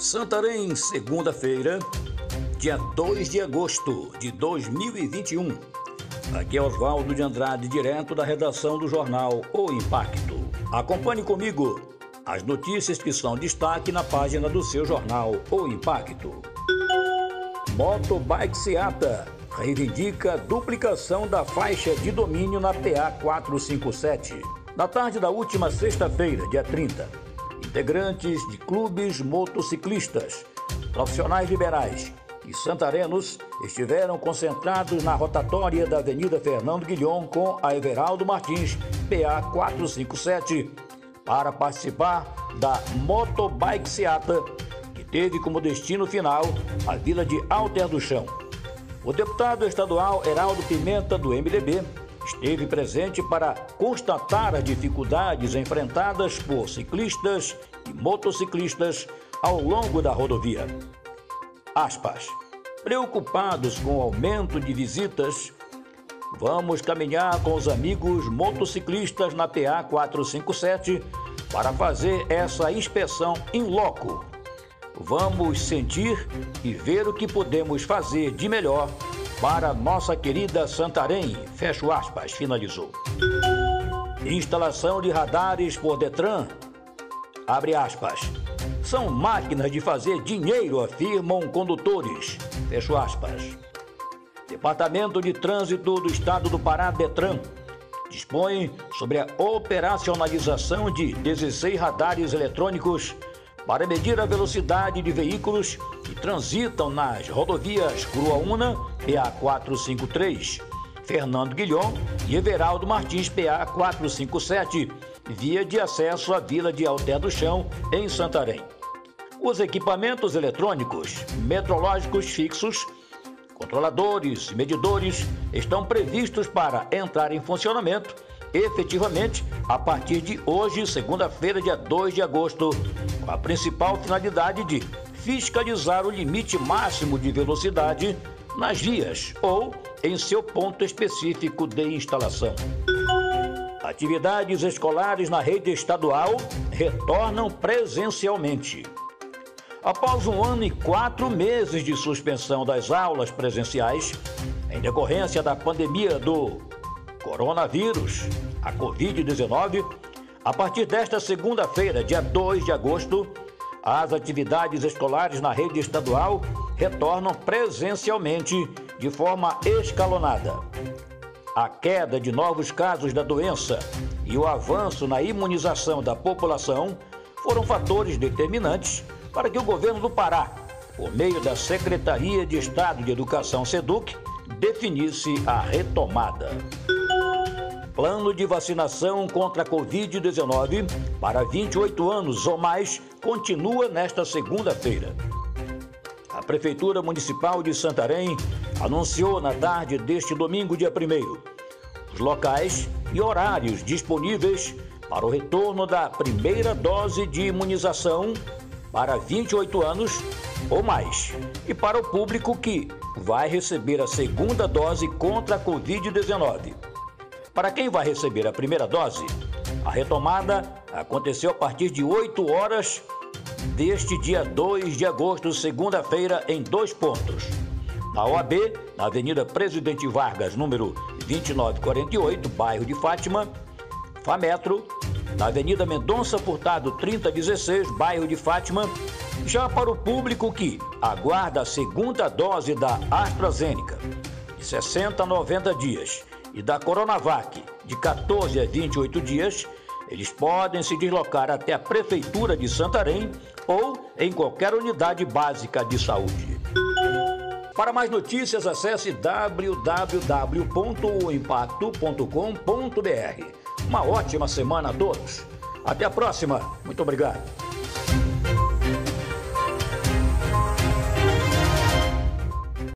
Santarém, segunda-feira, dia 2 de agosto de 2021. Aqui é Oswaldo de Andrade, direto da redação do jornal O Impacto. Acompanhe comigo as notícias que são destaque na página do seu jornal O Impacto. Motobike Seata reivindica duplicação da faixa de domínio na PA 457. Na tarde da última sexta-feira, dia 30, integrantes de clubes motociclistas, profissionais liberais e santarenos estiveram concentrados na rotatória da Avenida Fernando Guilhom com a Everaldo Martins, PA 457, para participar da Motobike Seata, que teve como destino final a vila de Alter do Chão. O deputado estadual Heraldo Pimenta, do MDB, esteve presente para constatar as dificuldades enfrentadas por ciclistas e motociclistas ao longo da rodovia. Aspas. Preocupados com o aumento de visitas, vamos caminhar com os amigos motociclistas na PA 457 para fazer essa inspeção em loco. Vamos sentir e ver o que podemos fazer de melhor para nossa querida Santarém, fecho aspas, finalizou. Instalação de radares por Detran, abre aspas. São máquinas de fazer dinheiro, afirmam condutores, fecho aspas. Departamento de Trânsito do Estado do Pará, Detran, dispõe sobre a operacionalização de 16 radares eletrônicos para medir a velocidade de veículos que transitam nas rodovias Cruaúna, PA 453, Fernando Guilhom e Everaldo Martins, PA 457, via de acesso à Vila de Alté do Chão, em Santarém. Os equipamentos eletrônicos metrológicos fixos, controladores e medidores estão previstos para entrar em funcionamento efetivamente a partir de hoje, segunda-feira, dia 2 de agosto, com a principal finalidade de fiscalizar o limite máximo de velocidade nas vias ou em seu ponto específico de instalação. Atividades escolares na rede estadual retornam presencialmente. Após um ano e quatro meses de suspensão das aulas presenciais, em decorrência da pandemia do coronavírus, a Covid-19, a partir desta segunda-feira, dia 2 de agosto, as atividades escolares na rede estadual retornam presencialmente de forma escalonada. A queda de novos casos da doença e o avanço na imunização da população foram fatores determinantes para que o governo do Pará, por meio da Secretaria de Estado de Educação SEDUC, definisse a retomada. Plano de vacinação contra a Covid-19 para 28 anos ou mais continua nesta segunda-feira. A Prefeitura Municipal de Santarém anunciou na tarde deste domingo, dia 1 os locais e horários disponíveis para o retorno da primeira dose de imunização para 28 anos ou mais e para o público que vai receber a segunda dose contra a Covid-19. Para quem vai receber a primeira dose, a retomada aconteceu a partir de 8 horas deste dia 2 de agosto, segunda-feira, em dois pontos. Na OAB, na Avenida Presidente Vargas, número 2948, bairro de Fátima, Fametro, na Avenida Mendonça Furtado 3016, bairro de Fátima, já para o público que aguarda a segunda dose da AstraZeneca, de 60 a 90 dias, e da Coronavac, de 14 a 28 dias, eles podem se deslocar até a Prefeitura de Santarém ou em qualquer unidade básica de saúde. Para mais notícias, acesse www.impacto.com.br. Uma ótima semana a todos. Até a próxima. Muito obrigado.